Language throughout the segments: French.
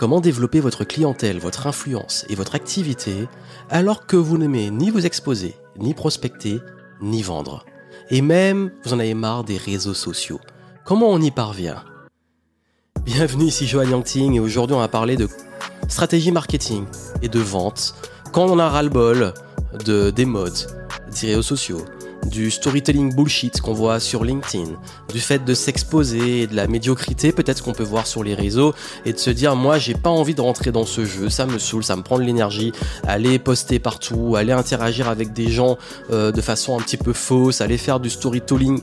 Comment développer votre clientèle, votre influence et votre activité alors que vous n'aimez ni vous exposer, ni prospecter, ni vendre? Et même, vous en avez marre des réseaux sociaux. Comment on y parvient? Bienvenue ici Johan Yangting et aujourd'hui on va parler de stratégie marketing et de vente. Quand on a ras-le-bol de, des modes, des réseaux sociaux, du storytelling bullshit qu'on voit sur LinkedIn, du fait de s'exposer, de la médiocrité peut-être qu'on peut voir sur les réseaux et de se dire moi j'ai pas envie de rentrer dans ce jeu, ça me saoule, ça me prend de l'énergie, aller poster partout, aller interagir avec des gens euh, de façon un petit peu fausse, aller faire du storytelling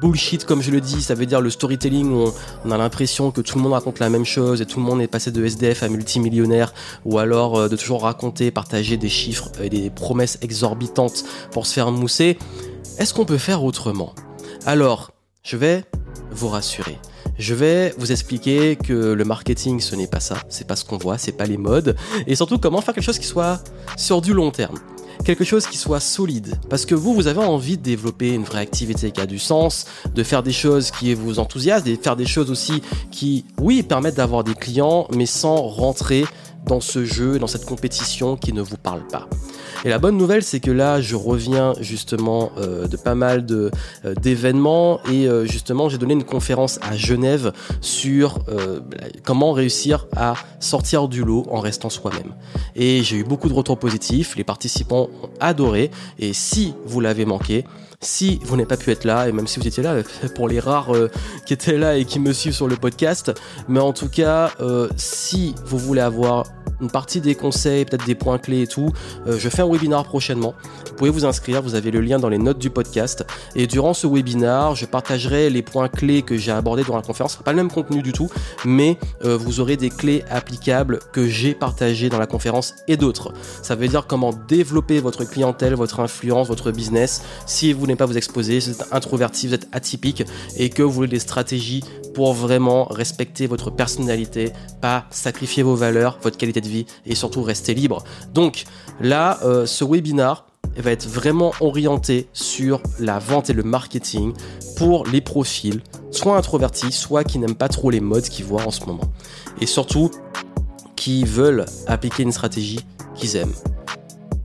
bullshit comme je le dis, ça veut dire le storytelling où on, a l'impression que tout le monde raconte la même chose et tout le monde est passé de SDF à multimillionnaire ou alors euh, de toujours raconter, partager des chiffres et des promesses exorbitantes pour se faire mousser. Est-ce qu'on peut faire autrement? Alors, je vais vous rassurer. Je vais vous expliquer que le marketing, ce n'est pas ça, c'est pas ce qu'on voit, c'est pas les modes, et surtout comment faire quelque chose qui soit sur du long terme. Quelque chose qui soit solide. Parce que vous, vous avez envie de développer une vraie activité qui a du sens, de faire des choses qui vous enthousiasment, de faire des choses aussi qui, oui, permettent d'avoir des clients, mais sans rentrer dans ce jeu, dans cette compétition qui ne vous parle pas. Et la bonne nouvelle, c'est que là, je reviens justement euh, de pas mal de euh, d'événements et euh, justement, j'ai donné une conférence à Genève sur comment réussir à sortir du lot en restant soi-même. Et j'ai eu beaucoup de retours positifs. Les participants ont adoré. Et si vous l'avez manqué, si vous n'avez pas pu être là, et même si vous étiez là, pour les rares qui étaient là et qui me suivent sur le podcast, mais en tout cas, si vous voulez avoir une partie des conseils, peut-être des points clés et tout. Euh, je fais un webinar prochainement. Vous pouvez vous inscrire, vous avez le lien dans les notes du podcast. Et durant ce webinar, je partagerai les points clés que j'ai abordés durant la conférence. Pas le même contenu du tout, mais euh, vous aurez des clés applicables que j'ai partagées dans la conférence et d'autres. Ça veut dire comment développer votre clientèle, votre influence, votre business si vous n'êtes pas vous exposer, si vous êtes introverti, vous êtes atypique et que vous voulez des stratégies pour vraiment respecter votre personnalité, pas sacrifier vos valeurs, votre qualité de vie et surtout rester libre. Donc là, euh, ce webinar va être vraiment orienté sur la vente et le marketing pour les profils, soit introvertis, soit qui n'aiment pas trop les modes qu'ils voient en ce moment. Et surtout, qui veulent appliquer une stratégie qu'ils aiment.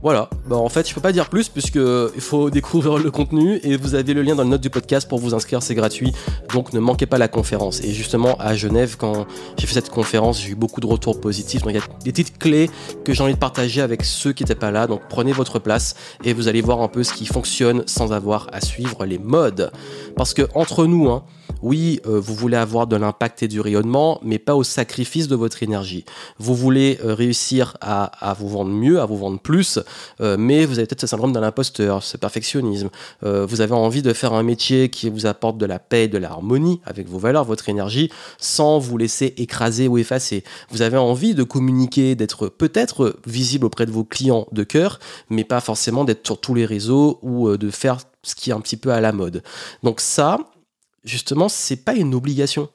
Voilà, bah en fait je peux pas dire plus puisque il faut découvrir le contenu et vous avez le lien dans le note du podcast pour vous inscrire, c'est gratuit, donc ne manquez pas la conférence. Et justement à Genève, quand j'ai fait cette conférence, j'ai eu beaucoup de retours positifs, donc il y a des petites clés que j'ai envie de partager avec ceux qui n'étaient pas là, donc prenez votre place et vous allez voir un peu ce qui fonctionne sans avoir à suivre les modes. Parce que entre nous, hein, oui, euh, vous voulez avoir de l'impact et du rayonnement, mais pas au sacrifice de votre énergie. Vous voulez euh, réussir à, vous vendre mieux, à vous vendre plus, euh, mais vous avez peut-être ce syndrome de l'imposteur, ce perfectionnisme. vous avez envie de faire un métier qui vous apporte de la paix et de l'harmonie avec vos valeurs, votre énergie, sans vous laisser écraser ou effacer. Vous avez envie de communiquer, d'être peut-être visible auprès de vos clients de cœur, mais pas forcément d'être sur tous les réseaux ou de faire ce qui est un petit peu à la mode. Donc ça, justement, c'est pas une obligation.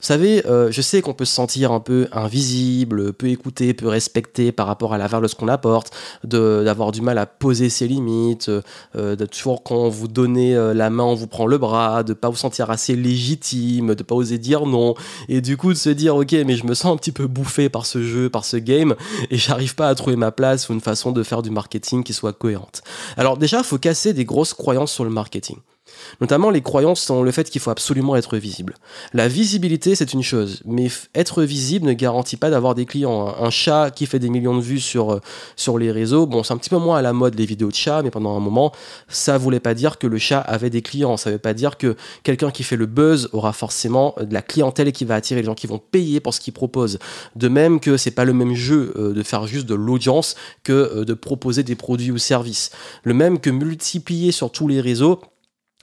Vous savez, euh, je sais qu'on peut se sentir un peu invisible, peu écouté, peu respecté par rapport à la valeur de ce qu'on apporte, d'avoir du mal à poser ses limites, euh, de toujours quand vous donnez euh, la main, on vous prend le bras, de pas vous sentir assez légitime, de pas oser dire non, et du coup de se dire ok, mais je me sens un petit peu bouffé par ce jeu, par ce game, et j'arrive pas à trouver ma place ou une façon de faire du marketing qui soit cohérente. Alors déjà, il faut casser des grosses croyances sur le marketing. Notamment les croyances sont le fait qu'il faut absolument être visible. La visibilité, c'est une chose, mais être visible ne garantit pas d'avoir des clients. Un chat qui fait des millions de vues sur, euh, sur les réseaux, bon, c'est un petit peu moins à la mode les vidéos de chats, mais pendant un moment, ça voulait pas dire que le chat avait des clients. Ça veut pas dire que quelqu'un qui fait le buzz aura forcément de la clientèle qui va attirer les gens qui vont payer pour ce qu'il propose. De même que c'est pas le même jeu euh, de faire juste de l'audience que euh, de proposer des produits ou services. Le même que multiplier sur tous les réseaux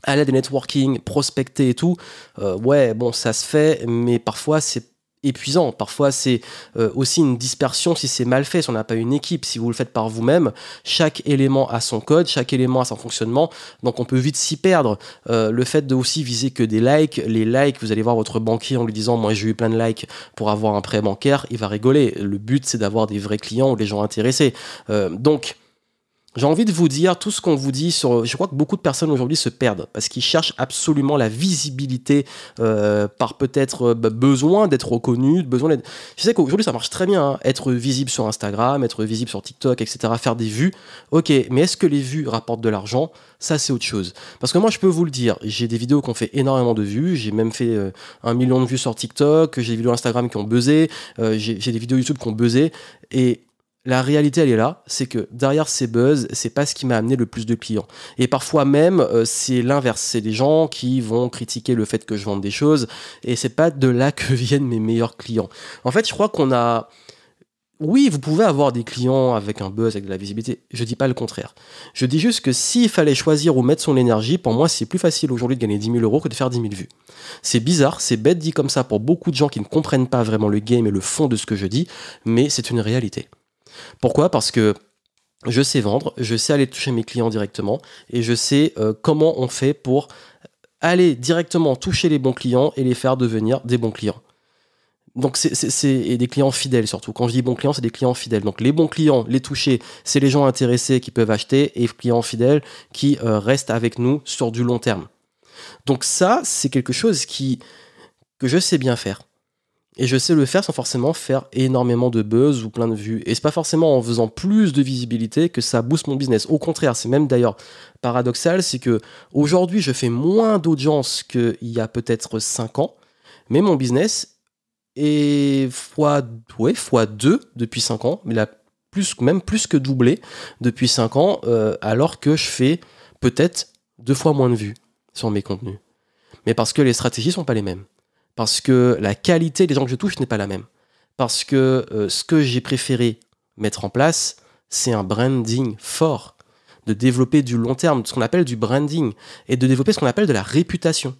aller des networking, prospecter et tout, euh, ouais, bon, ça se fait, mais parfois c'est épuisant. Parfois, c'est euh, aussi une dispersion si c'est mal fait, si on n'a pas une équipe, si vous le faites par vous-même. Chaque élément a son code, chaque élément a son fonctionnement, donc on peut vite s'y perdre. Euh, le fait de aussi viser que des likes, les likes, vous allez voir votre banquier en lui disant moi j'ai eu plein de likes pour avoir un prêt bancaire, il va rigoler. Le but c'est d'avoir des vrais clients ou des gens intéressés. donc j'ai envie de vous dire tout ce qu'on vous dit sur. Je crois que beaucoup de personnes aujourd'hui se perdent parce qu'ils cherchent absolument la visibilité euh, par peut-être euh, bah, besoin d'être reconnu, besoin d'être. Je sais qu'aujourd'hui ça marche très bien, hein, être visible sur Instagram, être visible sur TikTok, etc., faire des vues. Ok, mais est-ce que les vues rapportent de l'argent? Ça c'est autre chose. Parce que moi je peux vous le dire, j'ai des vidéos qui ont fait énormément de vues, j'ai même fait euh, un million de vues sur TikTok, j'ai des vidéos Instagram qui ont buzzé, j'ai des vidéos YouTube qui ont buzzé et la réalité, elle est là, c'est que derrière ces buzz, c'est pas ce qui m'a amené le plus de clients. Et parfois même, euh, c'est l'inverse. C'est des gens qui vont critiquer le fait que je vende des choses, et c'est pas de là que viennent mes meilleurs clients. En fait, je crois qu'on a. Oui, vous pouvez avoir des clients avec un buzz, avec de la visibilité. Je dis pas le contraire. Je dis juste que s'il fallait choisir où mettre son énergie, pour moi, c'est plus facile aujourd'hui de gagner 10 000 euros que de faire 10 000 vues. C'est bizarre, c'est bête dit comme ça pour beaucoup de gens qui ne comprennent pas vraiment le game et le fond de ce que je dis, mais c'est une réalité. Pourquoi? Parce que je sais vendre, je sais aller toucher mes clients directement et je sais euh, comment on fait pour aller directement toucher les bons clients et les faire devenir des bons clients. Donc c'est des clients fidèles surtout. Quand je dis bons clients, c'est des clients fidèles. Donc les bons clients, les toucher, c'est les gens intéressés qui peuvent acheter et les clients fidèles qui euh, restent avec nous sur du long terme. Donc ça, c'est quelque chose que je sais bien faire. Et je sais le faire sans forcément faire énormément de buzz ou plein de vues. Et c'est pas forcément en faisant plus de visibilité que ça booste mon business. Au contraire, c'est même d'ailleurs paradoxal, c'est que aujourd'hui je fais moins d'audience qu'il y a peut-être 5 ans, mais mon business est fois, ouais, fois 2 depuis 5 ans, mais là, plus, même plus que doublé depuis 5 ans, euh, alors que je fais peut-être deux fois moins de vues sur mes contenus. Mais parce que les stratégies sont pas les mêmes parce que la qualité des gens que je touche n'est pas la même. Parce que euh, ce que j'ai préféré mettre en place, c'est un branding fort, de développer du long terme, ce qu'on appelle du branding, et de développer ce qu'on appelle de la réputation.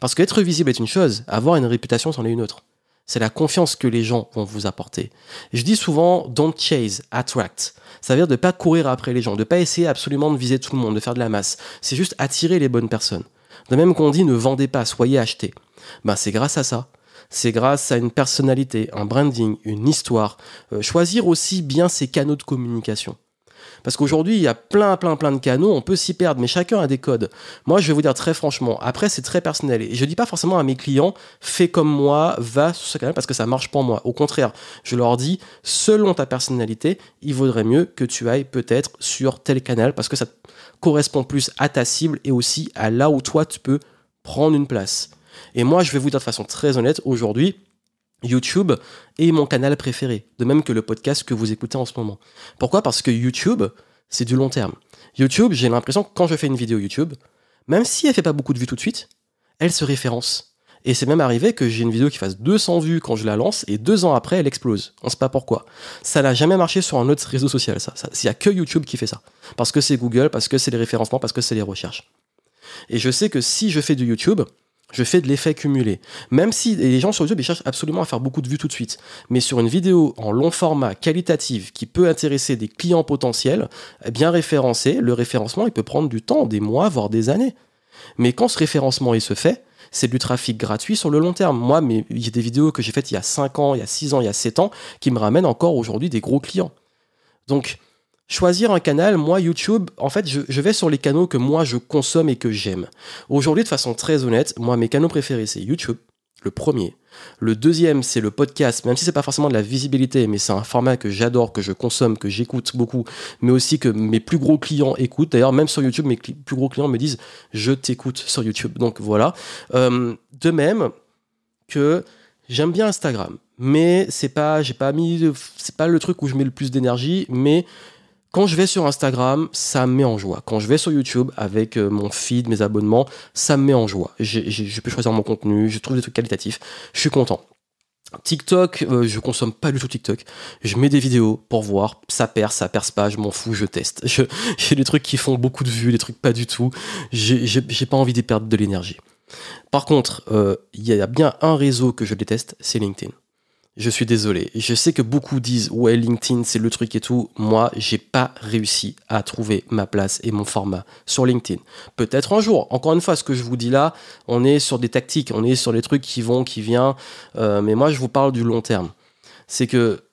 Parce qu'être visible est une chose, avoir une réputation, c'en est une autre. C'est la confiance que les gens vont vous apporter. je dis souvent, don't chase, attract. Ça veut dire de ne pas courir après les gens, de ne pas essayer absolument de viser tout le monde, de faire de la masse. C'est juste attirer les bonnes personnes. De même qu'on dit, ne vendez pas, soyez achetés bah, c'est grâce à ça. C'est grâce à une personnalité, un branding, une histoire. Euh, choisir aussi bien ses canaux de communication. Parce qu'aujourd'hui, il y a plein, plein, plein de canaux, on peut s'y perdre, mais chacun a des codes. Moi, je vais vous dire très franchement, après, c'est très personnel. Et je dis pas forcément à mes clients, fais comme moi, va sur ce canal parce que ça marche pour moi. Au contraire, je leur dis, selon ta personnalité, il vaudrait mieux que tu ailles peut-être sur tel canal parce que ça correspond plus à ta cible et aussi à là où toi, tu peux prendre une place. Et moi, je vais vous dire de façon très honnête, aujourd'hui, YouTube est mon canal préféré, de même que le podcast que vous écoutez en ce moment. Pourquoi? Parce que YouTube, c'est du long terme. YouTube, j'ai l'impression que quand je fais une vidéo YouTube, même si elle fait pas beaucoup de vues tout de suite, elle se référence. Et c'est même arrivé que j'ai une vidéo qui fasse 200 vues quand je la lance et deux ans après elle explose. On sait pas pourquoi. Ça n'a jamais marché sur un autre réseau social, ça. Il n'y a que YouTube qui fait ça. Parce que c'est Google, parce que c'est les référencements, parce que c'est les recherches. Et je sais que si je fais du YouTube, je fais de l'effet cumulé. Même si les gens sur YouTube ils cherchent absolument à faire beaucoup de vues tout de suite, mais sur une vidéo en long format qualitative qui peut intéresser des clients potentiels, eh bien référencé, le référencement il peut prendre du temps, des mois, voire des années. Mais quand ce référencement il se fait, c'est du trafic gratuit sur le long terme. Moi, il y a des vidéos que j'ai faites il y a 5 ans, il y a 6 ans, il y a 7 ans, qui me ramènent encore aujourd'hui des gros clients. Donc, choisir un canal, moi YouTube, en fait, je, vais sur les canaux que moi je consomme et que j'aime. Aujourd'hui, de façon très honnête, moi mes canaux préférés c'est YouTube, le premier. Le deuxième, c'est le podcast, même si c'est pas forcément de la visibilité, mais c'est un format que j'adore, que je consomme, que j'écoute beaucoup, mais aussi que mes plus gros clients écoutent. D'ailleurs, même sur YouTube, mes plus gros clients me disent je t'écoute sur YouTube. Donc voilà. Euh, de même que j'aime bien Instagram, mais c'est pas, pas mis, pas le truc où je mets le plus d'énergie, mais quand je vais sur Instagram, ça me met en joie. Quand je vais sur YouTube avec euh, mon feed, mes abonnements, ça me met en joie. je peux choisir mon contenu, je trouve des trucs qualitatifs, je suis content. TikTok, euh, je consomme pas du tout TikTok. Je mets des vidéos pour voir, ça perce, ça perce pas, je m'en fous, je teste. J'ai des trucs qui font beaucoup de vues, des trucs pas du tout. J'ai pas envie d'y perdre de l'énergie. Par contre, euh, il y a bien un réseau que je déteste, c'est LinkedIn. Je suis désolé. Je sais que beaucoup disent ouais LinkedIn c'est le truc et tout. Moi j'ai pas réussi à trouver ma place et mon format sur LinkedIn. Peut-être un jour. Encore une fois, ce que je vous dis là, on est sur des tactiques, on est sur des trucs qui vont, qui viennent. Euh, mais moi je vous parle du long terme. C'est que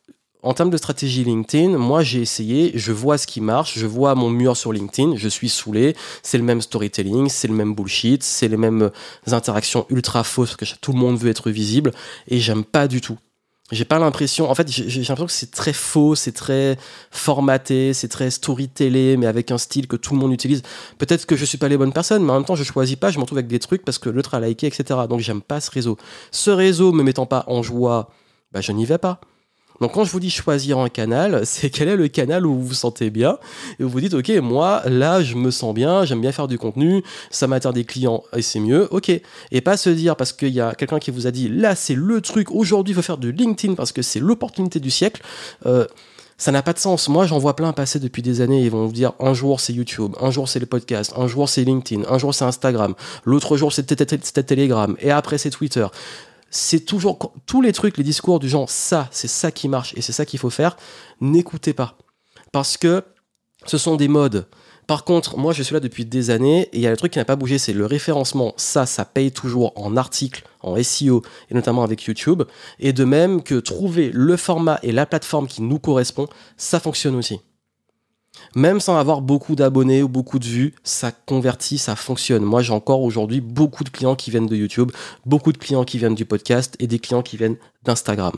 en termes de stratégie LinkedIn, moi j'ai essayé, je vois ce qui marche, je vois mon mur sur LinkedIn, je suis saoulé, c'est le même storytelling, c'est le même bullshit, c'est les mêmes interactions ultra fausses que tout le monde veut être visible et j'aime pas du tout. J'ai pas l'impression, en fait, j'ai l'impression que c'est très faux, c'est très formaté, c'est très storytellé, mais avec un style que tout le monde utilise. Peut-être que je suis pas les bonnes personnes, mais en même temps, je choisis pas, je m'en trouve avec des trucs parce que l'autre a liké, etc. Donc j'aime pas ce réseau. Ce réseau me mettant pas en joie, bah, je n'y vais pas. Donc quand je vous dis choisir un canal, c'est quel est le canal où vous vous sentez bien et vous vous dites ok moi là je me sens bien, j'aime bien faire du contenu, ça m'attire des clients et c'est mieux, ok. Et pas se dire parce qu'il y a quelqu'un qui vous a dit là c'est le truc aujourd'hui il faut faire de LinkedIn parce que c'est l'opportunité du siècle. Euh, ça n'a pas de sens. Moi, j'en vois plein passer depuis des années. Ils vont vous dire un jour c'est YouTube, un jour c'est le podcast, un jour c'est LinkedIn, un jour c'est Instagram, l'autre jour c'est Telegram, et après c'est Twitter c'est toujours tous les trucs, les discours du genre ça, c'est ça qui marche et c'est ça qu'il faut faire. N'écoutez pas parce que ce sont des modes. Par contre, moi je suis là depuis des années et il y a le truc qui n'a pas bougé, c'est le référencement. Ça, ça paye toujours en articles, en SEO et notamment avec YouTube. Et de même que trouver le format et la plateforme qui nous correspond, ça fonctionne aussi même sans avoir beaucoup d'abonnés ou beaucoup de vues, ça convertit, ça fonctionne. Moi, j'ai encore aujourd'hui beaucoup de clients qui viennent de YouTube, beaucoup de clients qui viennent du podcast et des clients qui viennent d'Instagram.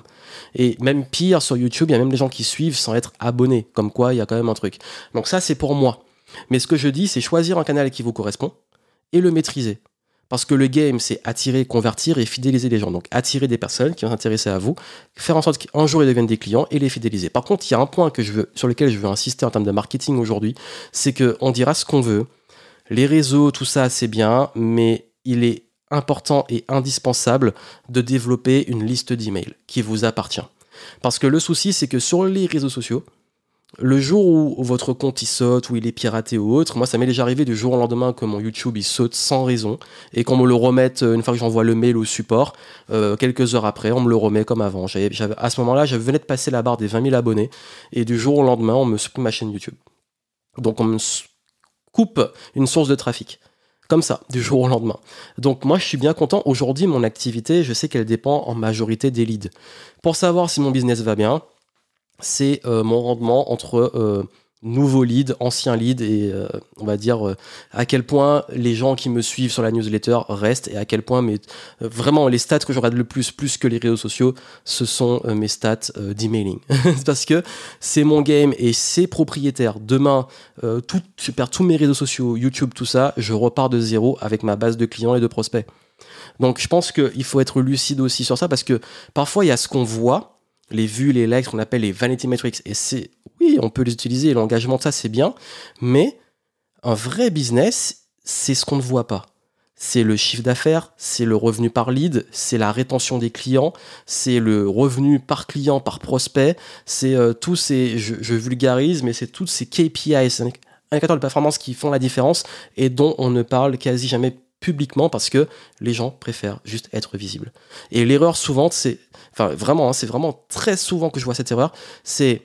Et même pire, sur YouTube, il y a même des gens qui suivent sans être abonnés, comme quoi il y a quand même un truc. Donc ça, c'est pour moi. Mais ce que je dis, c'est choisir un canal qui vous correspond et le maîtriser. Parce que le game, c'est attirer, convertir et fidéliser les gens. Donc attirer des personnes qui vont s'intéresser à vous, faire en sorte qu'un jour ils deviennent des clients et les fidéliser. Par contre, il y a un point sur lequel je veux insister en termes de marketing aujourd'hui, c'est qu'on dira ce qu'on veut. Les réseaux, tout ça, c'est bien, mais il est important et indispensable de développer une liste d'emails qui vous appartient. Parce que le souci, c'est que sur les réseaux sociaux, le jour où votre compte il saute, ou il est piraté ou autre, moi ça m'est déjà arrivé du jour au lendemain que mon YouTube il saute sans raison et qu'on me le remette euh, une fois que j'envoie le mail au support, euh, quelques heures après on me le remet comme avant. À ce moment-là, je venais de passer la barre des 20 000 abonnés et du jour au lendemain on me supprime ma chaîne YouTube. Donc on me coupe une source de trafic. Comme ça, du jour au lendemain. Donc moi je suis bien content. Aujourd'hui mon activité, je sais qu'elle dépend en majorité des leads. Pour savoir si mon business va bien, c'est euh, mon rendement entre euh, nouveaux leads, anciens leads et euh, on va dire à quel point les gens qui me suivent sur la newsletter restent et à quel point mais vraiment les stats que je regarde le plus plus que les réseaux sociaux ce sont mes stats d'emailing. Parce que c'est mon game et c'est propriétaire. Demain tout, je perds tous mes réseaux sociaux YouTube tout ça je repars de zéro avec ma base de clients et de prospects. Donc je pense qu'il faut être lucide aussi sur ça parce que parfois il y a ce qu'on voit les vues, les likes, qu'on appelle les vanity metrics. Et c'est, oui, on peut les utiliser, l'engagement, ça c'est bien, mais un vrai business, c'est ce qu'on ne voit pas. C'est le chiffre d'affaires, c'est le revenu par lead, c'est la rétention des clients, c'est le revenu par client, par prospect, c'est euh, tous ces, je, vulgarise, mais c'est tous ces KPIs, indicateurs de performance qui font la différence et dont on ne parle quasi jamais publiquement parce que les gens préfèrent juste être visibles. Et l'erreur souvent, c'est, enfin vraiment, hein, c'est vraiment très souvent que je vois cette erreur, c'est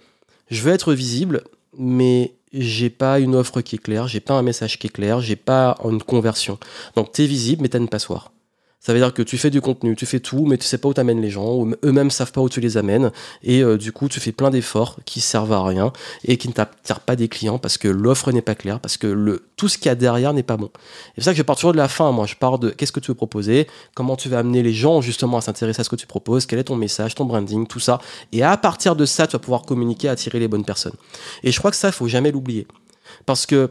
je veux être visible, mais j'ai pas une offre qui est claire, j'ai pas un message qui est clair, j'ai pas une conversion. Donc tu es visible, mais tu as une passoire. Ça veut dire que tu fais du contenu, tu fais tout, mais tu sais pas où t'amènes les gens, eux-mêmes savent pas où tu les amènes, et euh, du coup tu fais plein d'efforts qui servent à rien et qui ne t'attirent pas des clients parce que l'offre n'est pas claire, parce que le, tout ce qu'il y a derrière n'est pas bon. C'est ça que je pars toujours de la fin, moi je pars de qu'est-ce que tu veux proposer, comment tu vas amener les gens justement à s'intéresser à ce que tu proposes, quel est ton message, ton branding, tout ça, et à partir de ça tu vas pouvoir communiquer, attirer les bonnes personnes. Et je crois que ça, il faut jamais l'oublier. Parce que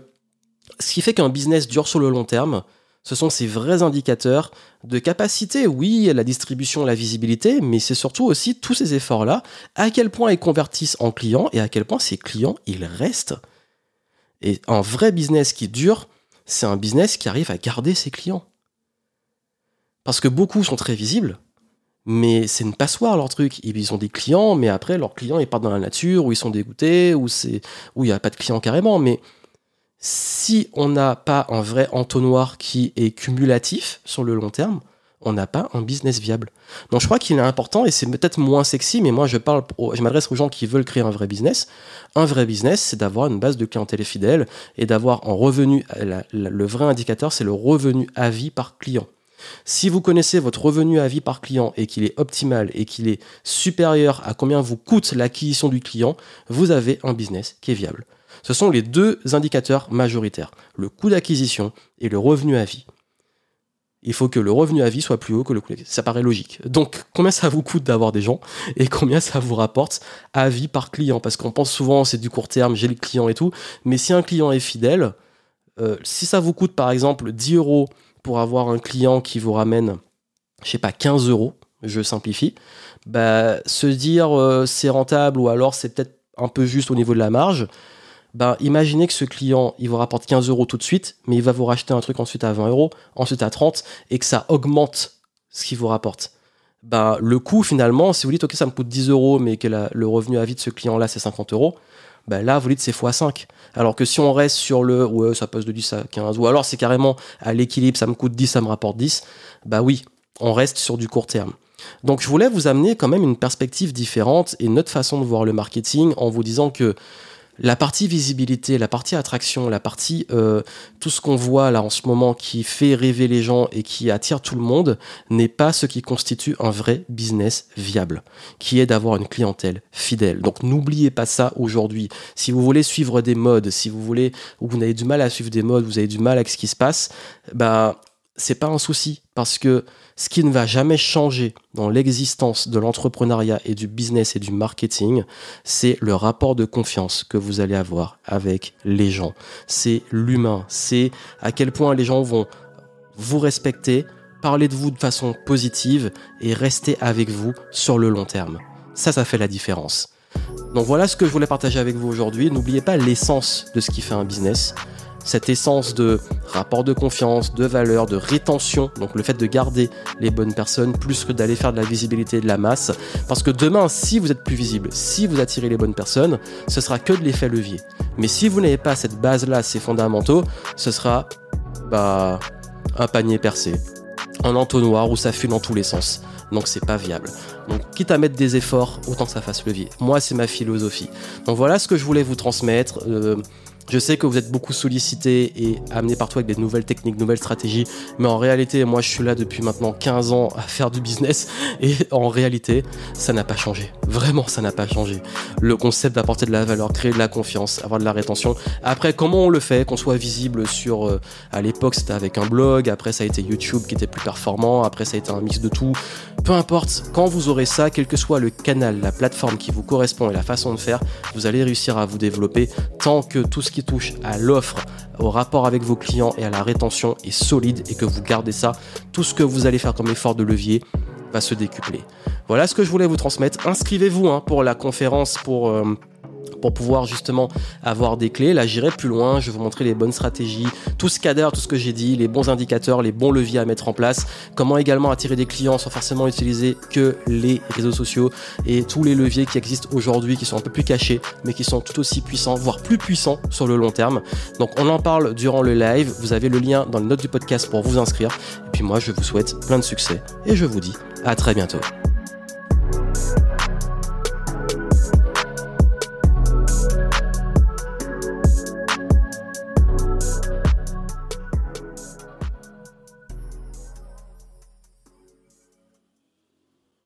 ce qui fait qu'un business dure sur le long terme, ce sont ces vrais indicateurs de capacité, oui, la distribution, la visibilité, mais c'est surtout aussi tous ces efforts-là, à quel point ils convertissent en clients et à quel point ces clients, ils restent. Et un vrai business qui dure, c'est un business qui arrive à garder ses clients. Parce que beaucoup sont très visibles, mais c'est une passoire leur truc. Ils ont des clients, mais après, leurs clients, ils partent dans la nature, ou ils sont dégoûtés, ou il n'y a pas de clients carrément. Mais si on n'a pas un vrai entonnoir qui est cumulatif sur le long terme, on n'a pas un business viable. Donc je crois qu'il est important, et c'est peut-être moins sexy, mais moi je parle, je m'adresse aux gens qui veulent créer un vrai business. Un vrai business, c'est d'avoir une base de clientèle fidèle et d'avoir un revenu. le vrai indicateur, c'est le revenu à vie par client. Si vous connaissez votre revenu à vie par client et qu'il est optimal et qu'il est supérieur à combien vous coûte l'acquisition du client, vous avez un business qui est viable. Ce sont les deux indicateurs majoritaires, le coût d'acquisition et le revenu à vie. Il faut que le revenu à vie soit plus haut que le coût Ça paraît logique. Donc, combien ça vous coûte d'avoir des gens et combien ça vous rapporte à vie par client? Parce qu'on pense souvent c'est du court terme, j'ai le client et tout. Mais si un client est fidèle, euh, si ça vous coûte par exemple 10 euros pour avoir un client qui vous ramène, je sais pas, 15 euros, je simplifie, bah, se dire euh, c'est rentable ou alors c'est peut-être un peu juste au niveau de la marge, bah, imaginez que ce client, il vous rapporte 15 euros tout de suite, mais il va vous racheter un truc ensuite à 20 euros, ensuite à 30, et que ça augmente ce qu'il vous rapporte. Bah, le coût, finalement, si vous dites, OK, ça me coûte 10 euros, mais que le revenu à vie de ce client-là, c'est 50 euros, bah là, vous dites, c'est x5. Alors que si on reste sur le, ouais, ça passe de 10 à 15, ou alors c'est carrément à l'équilibre, ça me coûte 10, ça me rapporte 10, bah oui, on reste sur du court terme. Donc je voulais vous amener quand même une perspective différente et notre façon de voir le marketing en vous disant que la partie visibilité, la partie attraction, la partie euh, tout ce qu'on voit là en ce moment qui fait rêver les gens et qui attire tout le monde n'est pas ce qui constitue un vrai business viable, qui est d'avoir une clientèle fidèle. Donc n'oubliez pas ça aujourd'hui. Si vous voulez suivre des modes, si vous voulez ou vous avez du mal à suivre des modes, vous avez du mal avec ce qui se passe, bah c'est pas un souci parce que ce qui ne va jamais changer dans l'existence de l'entrepreneuriat et du business et du marketing, c'est le rapport de confiance que vous allez avoir avec les gens. C'est l'humain, c'est à quel point les gens vont vous respecter, parler de vous de façon positive et rester avec vous sur le long terme. Ça, ça fait la différence. Donc voilà ce que je voulais partager avec vous aujourd'hui. N'oubliez pas l'essence de ce qui fait un business cette essence de rapport de confiance, de valeur, de rétention, donc le fait de garder les bonnes personnes plus que d'aller faire de la visibilité de la masse. Parce que demain, si vous êtes plus visible, si vous attirez les bonnes personnes, ce sera que de l'effet levier. Mais si vous n'avez pas cette base-là, ces fondamentaux, ce sera bah, un panier percé, un entonnoir où ça fuit dans tous les sens. Donc c'est pas viable. Donc quitte à mettre des efforts, autant que ça fasse levier. Moi c'est ma philosophie. Donc voilà ce que je voulais vous transmettre. Euh, je sais que vous êtes beaucoup sollicité et amené partout avec des nouvelles techniques, nouvelles stratégies, mais en réalité, moi je suis là depuis maintenant 15 ans à faire du business et en réalité, ça n'a pas changé. Vraiment, ça n'a pas changé. Le concept d'apporter de la valeur, créer de la confiance, avoir de la rétention. Après, comment on le fait? Qu'on soit visible sur. Euh, à l'époque, c'était avec un blog, après, ça a été YouTube qui était plus performant, après, ça a été un mix de tout. Peu importe, quand vous aurez ça, quel que soit le canal, la plateforme qui vous correspond et la façon de faire, vous allez réussir à vous développer tant que tout ce qui touche à l'offre, au rapport avec vos clients et à la rétention est solide et que vous gardez ça, tout ce que vous allez faire comme effort de levier va se décupler. Voilà ce que je voulais vous transmettre. Inscrivez-vous hein, pour la conférence pour... Euh, pour pouvoir justement avoir des clés. Là, j'irai plus loin, je vais vous montrer les bonnes stratégies, tout ce cadre, tout ce que j'ai dit, les bons indicateurs, les bons leviers à mettre en place, comment également attirer des clients sans forcément utiliser que les réseaux sociaux et tous les leviers qui existent aujourd'hui qui sont un peu plus cachés mais qui sont tout aussi puissants, voire plus puissants sur le long terme. Donc on en parle durant le live, vous avez le lien dans les notes du podcast pour vous inscrire. Et puis moi, je vous souhaite plein de succès et je vous dis à très bientôt.